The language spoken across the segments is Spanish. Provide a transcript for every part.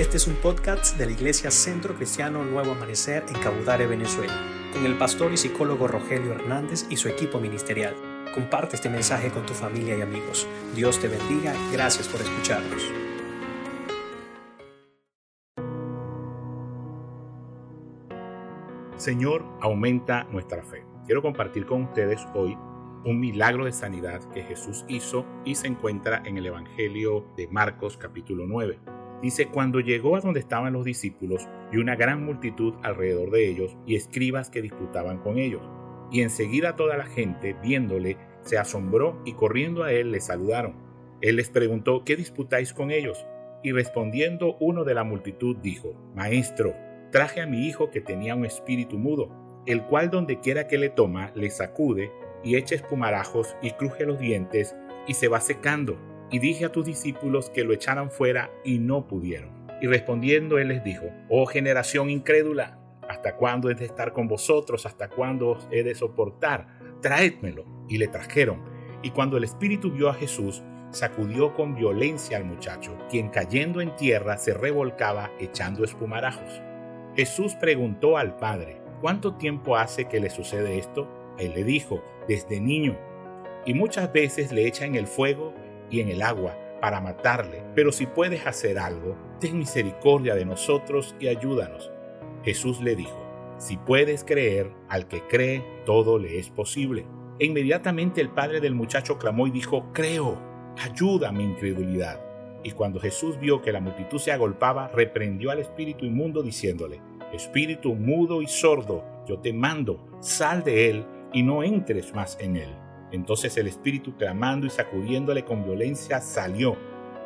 Este es un podcast de la Iglesia Centro Cristiano Nuevo Amanecer en Cabudare, Venezuela, con el pastor y psicólogo Rogelio Hernández y su equipo ministerial. Comparte este mensaje con tu familia y amigos. Dios te bendiga. Gracias por escucharnos. Señor, aumenta nuestra fe. Quiero compartir con ustedes hoy un milagro de sanidad que Jesús hizo y se encuentra en el Evangelio de Marcos capítulo 9. Dice, cuando llegó a donde estaban los discípulos y una gran multitud alrededor de ellos y escribas que disputaban con ellos. Y enseguida toda la gente, viéndole, se asombró y corriendo a él le saludaron. Él les preguntó, ¿qué disputáis con ellos? Y respondiendo uno de la multitud dijo, Maestro, traje a mi hijo que tenía un espíritu mudo, el cual donde quiera que le toma, le sacude y echa espumarajos y cruje los dientes y se va secando. Y dije a tus discípulos que lo echaran fuera y no pudieron. Y respondiendo él les dijo, oh generación incrédula, ¿hasta cuándo he de estar con vosotros? ¿Hasta cuándo os he de soportar? Traédmelo. Y le trajeron. Y cuando el espíritu vio a Jesús, sacudió con violencia al muchacho, quien cayendo en tierra se revolcaba echando espumarajos. Jesús preguntó al padre, ¿cuánto tiempo hace que le sucede esto? Él le dijo, desde niño. Y muchas veces le echa en el fuego y en el agua para matarle. Pero si puedes hacer algo, ten misericordia de nosotros y ayúdanos. Jesús le dijo, si puedes creer, al que cree, todo le es posible. E inmediatamente el padre del muchacho clamó y dijo, creo, ayuda mi incredulidad. Y cuando Jesús vio que la multitud se agolpaba, reprendió al espíritu inmundo diciéndole, Espíritu mudo y sordo, yo te mando, sal de él y no entres más en él. Entonces el espíritu clamando y sacudiéndole con violencia salió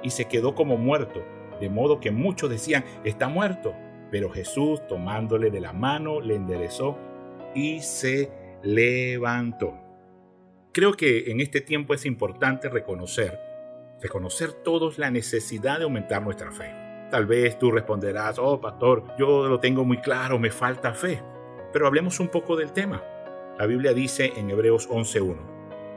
y se quedó como muerto, de modo que muchos decían, está muerto. Pero Jesús tomándole de la mano le enderezó y se levantó. Creo que en este tiempo es importante reconocer, reconocer todos la necesidad de aumentar nuestra fe. Tal vez tú responderás, oh pastor, yo lo tengo muy claro, me falta fe. Pero hablemos un poco del tema. La Biblia dice en Hebreos 11.1,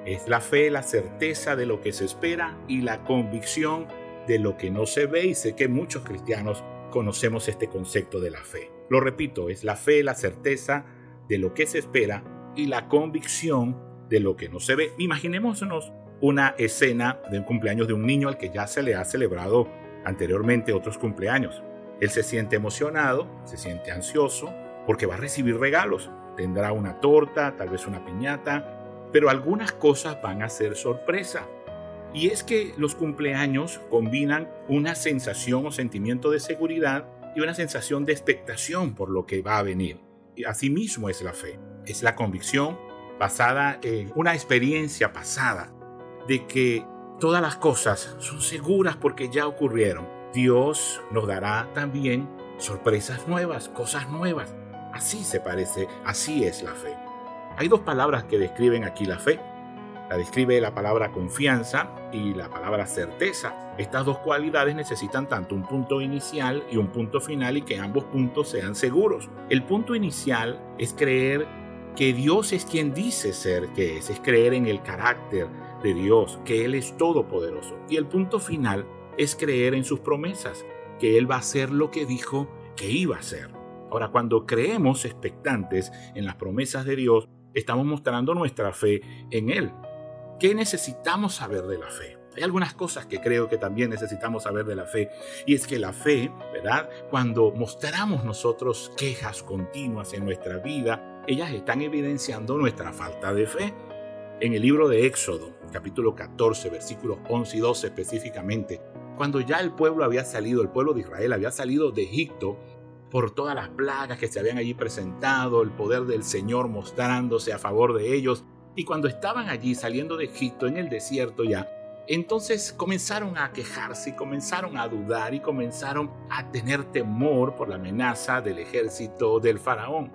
es la fe la certeza de lo que se espera y la convicción de lo que no se ve y sé que muchos cristianos conocemos este concepto de la fe. Lo repito, es la fe la certeza de lo que se espera y la convicción de lo que no se ve. Imaginémonos una escena de un cumpleaños de un niño al que ya se le ha celebrado anteriormente otros cumpleaños. Él se siente emocionado, se siente ansioso, porque va a recibir regalos tendrá una torta, tal vez una piñata, pero algunas cosas van a ser sorpresa. Y es que los cumpleaños combinan una sensación o sentimiento de seguridad y una sensación de expectación por lo que va a venir. Y asimismo es la fe. Es la convicción basada en una experiencia pasada de que todas las cosas son seguras porque ya ocurrieron. Dios nos dará también sorpresas nuevas, cosas nuevas. Así se parece, así es la fe. Hay dos palabras que describen aquí la fe. La describe la palabra confianza y la palabra certeza. Estas dos cualidades necesitan tanto un punto inicial y un punto final y que ambos puntos sean seguros. El punto inicial es creer que Dios es quien dice ser que es, es creer en el carácter de Dios, que Él es todopoderoso. Y el punto final es creer en sus promesas, que Él va a hacer lo que dijo que iba a hacer. Ahora, cuando creemos expectantes en las promesas de Dios, estamos mostrando nuestra fe en Él. ¿Qué necesitamos saber de la fe? Hay algunas cosas que creo que también necesitamos saber de la fe. Y es que la fe, ¿verdad? Cuando mostramos nosotros quejas continuas en nuestra vida, ellas están evidenciando nuestra falta de fe. En el libro de Éxodo, capítulo 14, versículos 11 y 12 específicamente, cuando ya el pueblo había salido, el pueblo de Israel había salido de Egipto, por todas las plagas que se habían allí presentado, el poder del Señor mostrándose a favor de ellos. Y cuando estaban allí saliendo de Egipto en el desierto ya, entonces comenzaron a quejarse y comenzaron a dudar y comenzaron a tener temor por la amenaza del ejército del faraón.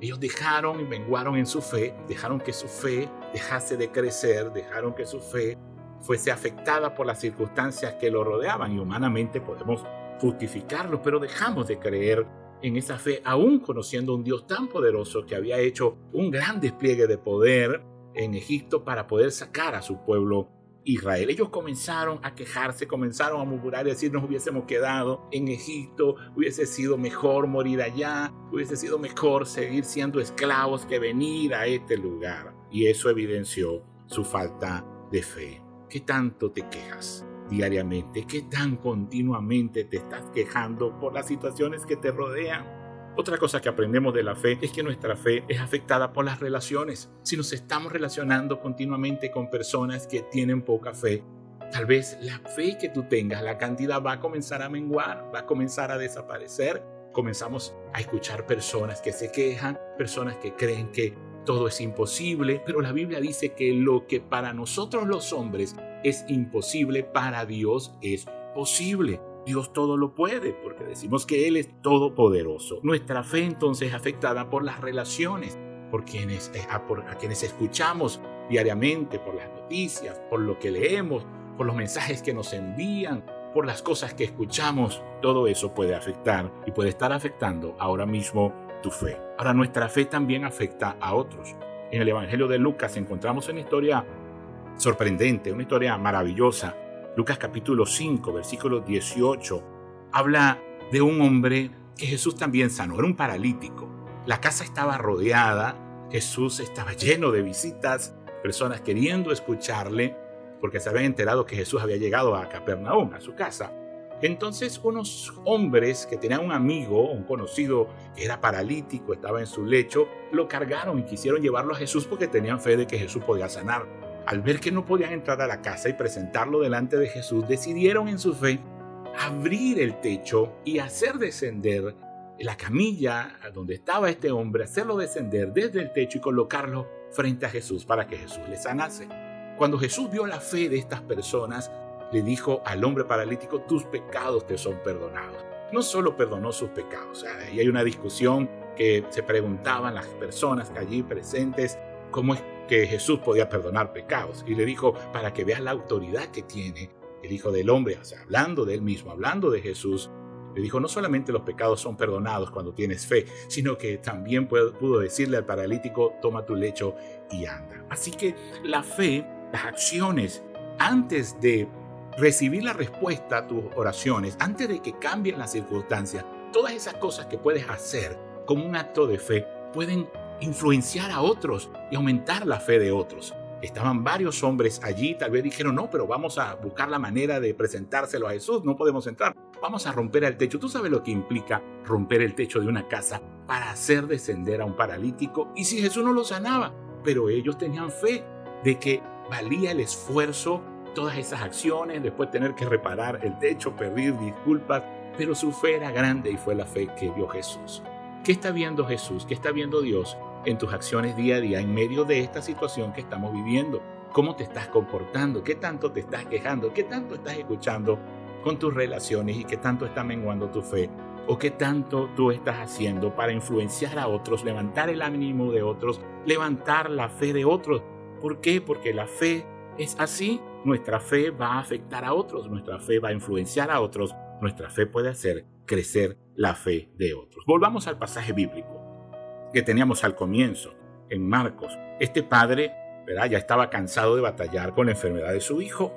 Ellos dejaron y menguaron en su fe, dejaron que su fe dejase de crecer, dejaron que su fe fuese afectada por las circunstancias que lo rodeaban y humanamente podemos justificarlo, pero dejamos de creer en esa fe, aún conociendo un Dios tan poderoso que había hecho un gran despliegue de poder en Egipto para poder sacar a su pueblo Israel. Ellos comenzaron a quejarse, comenzaron a murmurar y decir nos hubiésemos quedado en Egipto, hubiese sido mejor morir allá, hubiese sido mejor seguir siendo esclavos que venir a este lugar. Y eso evidenció su falta de fe. ¿Qué tanto te quejas diariamente? ¿Qué tan continuamente te estás quejando por las situaciones que te rodean? Otra cosa que aprendemos de la fe es que nuestra fe es afectada por las relaciones. Si nos estamos relacionando continuamente con personas que tienen poca fe, tal vez la fe que tú tengas, la cantidad va a comenzar a menguar, va a comenzar a desaparecer. Comenzamos a escuchar personas que se quejan, personas que creen que todo es imposible, pero la Biblia dice que lo que para nosotros los hombres es imposible, para Dios es posible. Dios todo lo puede, porque decimos que Él es todopoderoso. Nuestra fe entonces es afectada por las relaciones, por quienes, eh, a, quienes escuchamos diariamente, por las noticias, por lo que leemos, por los mensajes que nos envían, por las cosas que escuchamos. Todo eso puede afectar y puede estar afectando ahora mismo tu fe. Ahora nuestra fe también afecta a otros. En el Evangelio de Lucas encontramos una historia sorprendente, una historia maravillosa Lucas capítulo 5, versículo 18, habla de un hombre que Jesús también sanó, era un paralítico. La casa estaba rodeada, Jesús estaba lleno de visitas, personas queriendo escucharle, porque se habían enterado que Jesús había llegado a Capernaum, a su casa. Entonces unos hombres que tenían un amigo, un conocido que era paralítico, estaba en su lecho, lo cargaron y quisieron llevarlo a Jesús porque tenían fe de que Jesús podía sanar al ver que no podían entrar a la casa y presentarlo delante de Jesús, decidieron en su fe abrir el techo y hacer descender la camilla donde estaba este hombre, hacerlo descender desde el techo y colocarlo frente a Jesús para que Jesús le sanase. Cuando Jesús vio la fe de estas personas, le dijo al hombre paralítico, tus pecados te son perdonados. No solo perdonó sus pecados, y hay una discusión que se preguntaban las personas que allí presentes, cómo es que Jesús podía perdonar pecados. Y le dijo, para que veas la autoridad que tiene el Hijo del Hombre, o sea, hablando de él mismo, hablando de Jesús, le dijo, no solamente los pecados son perdonados cuando tienes fe, sino que también pudo decirle al paralítico, toma tu lecho y anda. Así que la fe, las acciones, antes de recibir la respuesta a tus oraciones, antes de que cambien las circunstancias, todas esas cosas que puedes hacer como un acto de fe pueden influenciar a otros y aumentar la fe de otros. Estaban varios hombres allí, tal vez dijeron, no, pero vamos a buscar la manera de presentárselo a Jesús, no podemos entrar, vamos a romper el techo. Tú sabes lo que implica romper el techo de una casa para hacer descender a un paralítico y si Jesús no lo sanaba, pero ellos tenían fe de que valía el esfuerzo, todas esas acciones, después tener que reparar el techo, pedir disculpas, pero su fe era grande y fue la fe que dio Jesús. ¿Qué está viendo Jesús? ¿Qué está viendo Dios en tus acciones día a día en medio de esta situación que estamos viviendo? ¿Cómo te estás comportando? ¿Qué tanto te estás quejando? ¿Qué tanto estás escuchando con tus relaciones y qué tanto está menguando tu fe? ¿O qué tanto tú estás haciendo para influenciar a otros, levantar el ánimo de otros, levantar la fe de otros? ¿Por qué? Porque la fe es así. Nuestra fe va a afectar a otros, nuestra fe va a influenciar a otros, nuestra fe puede hacer crecer la fe de otros. Volvamos al pasaje bíblico que teníamos al comienzo, en Marcos. Este padre ¿verdad? ya estaba cansado de batallar con la enfermedad de su hijo.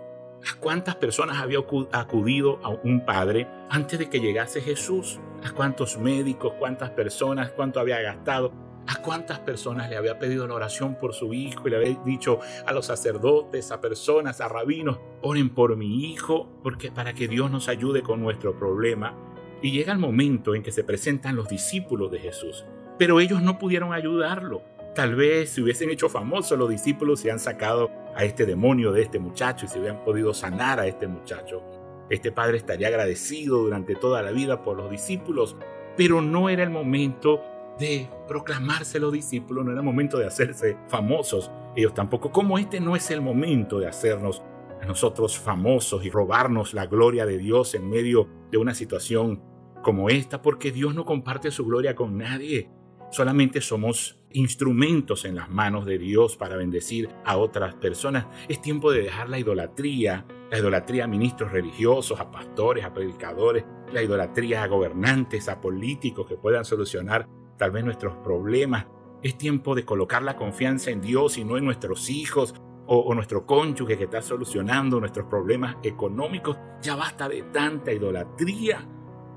¿A cuántas personas había acudido a un padre antes de que llegase Jesús? ¿A cuántos médicos, cuántas personas, cuánto había gastado? ¿A cuántas personas le había pedido la oración por su hijo y le había dicho a los sacerdotes, a personas, a rabinos, oren por mi hijo, porque para que Dios nos ayude con nuestro problema? Y llega el momento en que se presentan los discípulos de Jesús, pero ellos no pudieron ayudarlo. Tal vez si hubiesen hecho famoso los discípulos se han sacado a este demonio de este muchacho y se hubieran podido sanar a este muchacho. Este padre estaría agradecido durante toda la vida por los discípulos, pero no era el momento de proclamarse los discípulos, no era el momento de hacerse famosos. Ellos tampoco, como este no es el momento de hacernos a nosotros famosos y robarnos la gloria de Dios en medio de una situación como esta, porque Dios no comparte su gloria con nadie. Solamente somos instrumentos en las manos de Dios para bendecir a otras personas. Es tiempo de dejar la idolatría, la idolatría a ministros religiosos, a pastores, a predicadores, la idolatría a gobernantes, a políticos que puedan solucionar tal vez nuestros problemas. Es tiempo de colocar la confianza en Dios y no en nuestros hijos o, nuestro cónyuge que está solucionando nuestros problemas económicos. Ya basta de tanta idolatría.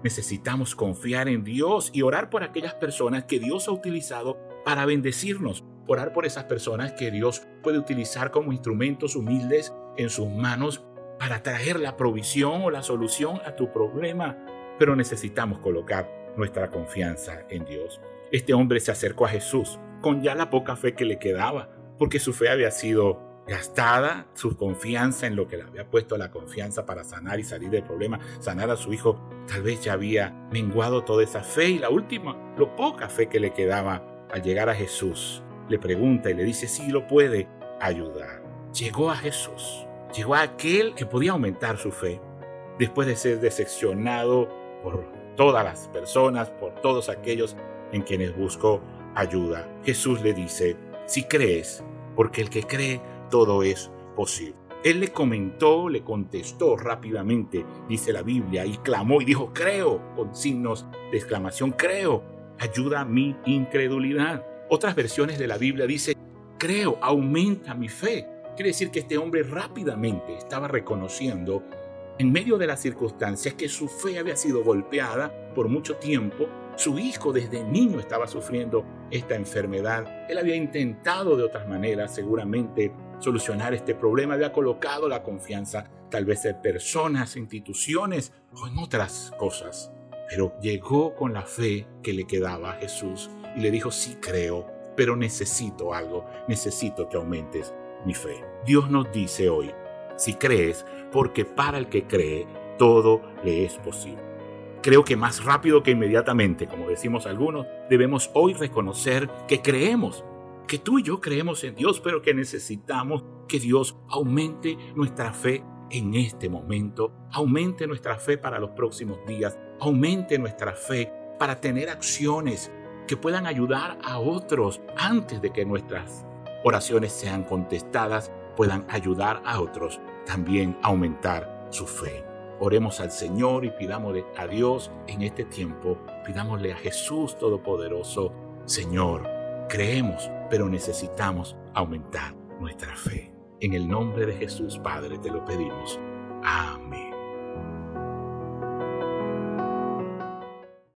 Necesitamos confiar en Dios y orar por aquellas personas que Dios ha utilizado para bendecirnos. Orar por esas personas que Dios puede utilizar como instrumentos humildes en sus manos para traer la provisión o la solución a tu problema. Pero necesitamos colocar nuestra confianza en Dios. Este hombre se acercó a Jesús con ya la poca fe que le quedaba, porque su fe había sido gastada, su confianza en lo que le había puesto la confianza para sanar y salir del problema, sanar a su hijo, tal vez ya había menguado toda esa fe y la última, lo poca fe que le quedaba al llegar a Jesús, le pregunta y le dice si lo puede ayudar. Llegó a Jesús, llegó a aquel que podía aumentar su fe, después de ser decepcionado por todas las personas, por todos aquellos en quienes buscó ayuda. Jesús le dice, si crees, porque el que cree todo es posible. Él le comentó, le contestó rápidamente, dice la Biblia, y clamó y dijo, creo, con signos de exclamación, creo, ayuda mi incredulidad. Otras versiones de la Biblia dice, creo, aumenta mi fe. Quiere decir que este hombre rápidamente estaba reconociendo, en medio de las circunstancias, que su fe había sido golpeada por mucho tiempo su hijo desde niño estaba sufriendo esta enfermedad. Él había intentado de otras maneras seguramente solucionar este problema. Había colocado la confianza tal vez en personas, instituciones o en otras cosas. Pero llegó con la fe que le quedaba a Jesús y le dijo, sí creo, pero necesito algo, necesito que aumentes mi fe. Dios nos dice hoy, si crees, porque para el que cree, todo le es posible. Creo que más rápido que inmediatamente, como decimos algunos, debemos hoy reconocer que creemos, que tú y yo creemos en Dios, pero que necesitamos que Dios aumente nuestra fe en este momento, aumente nuestra fe para los próximos días, aumente nuestra fe para tener acciones que puedan ayudar a otros antes de que nuestras oraciones sean contestadas, puedan ayudar a otros también a aumentar su fe. Oremos al Señor y pidámosle a Dios en este tiempo, pidámosle a Jesús Todopoderoso, Señor, creemos, pero necesitamos aumentar nuestra fe. En el nombre de Jesús, Padre, te lo pedimos. Amén.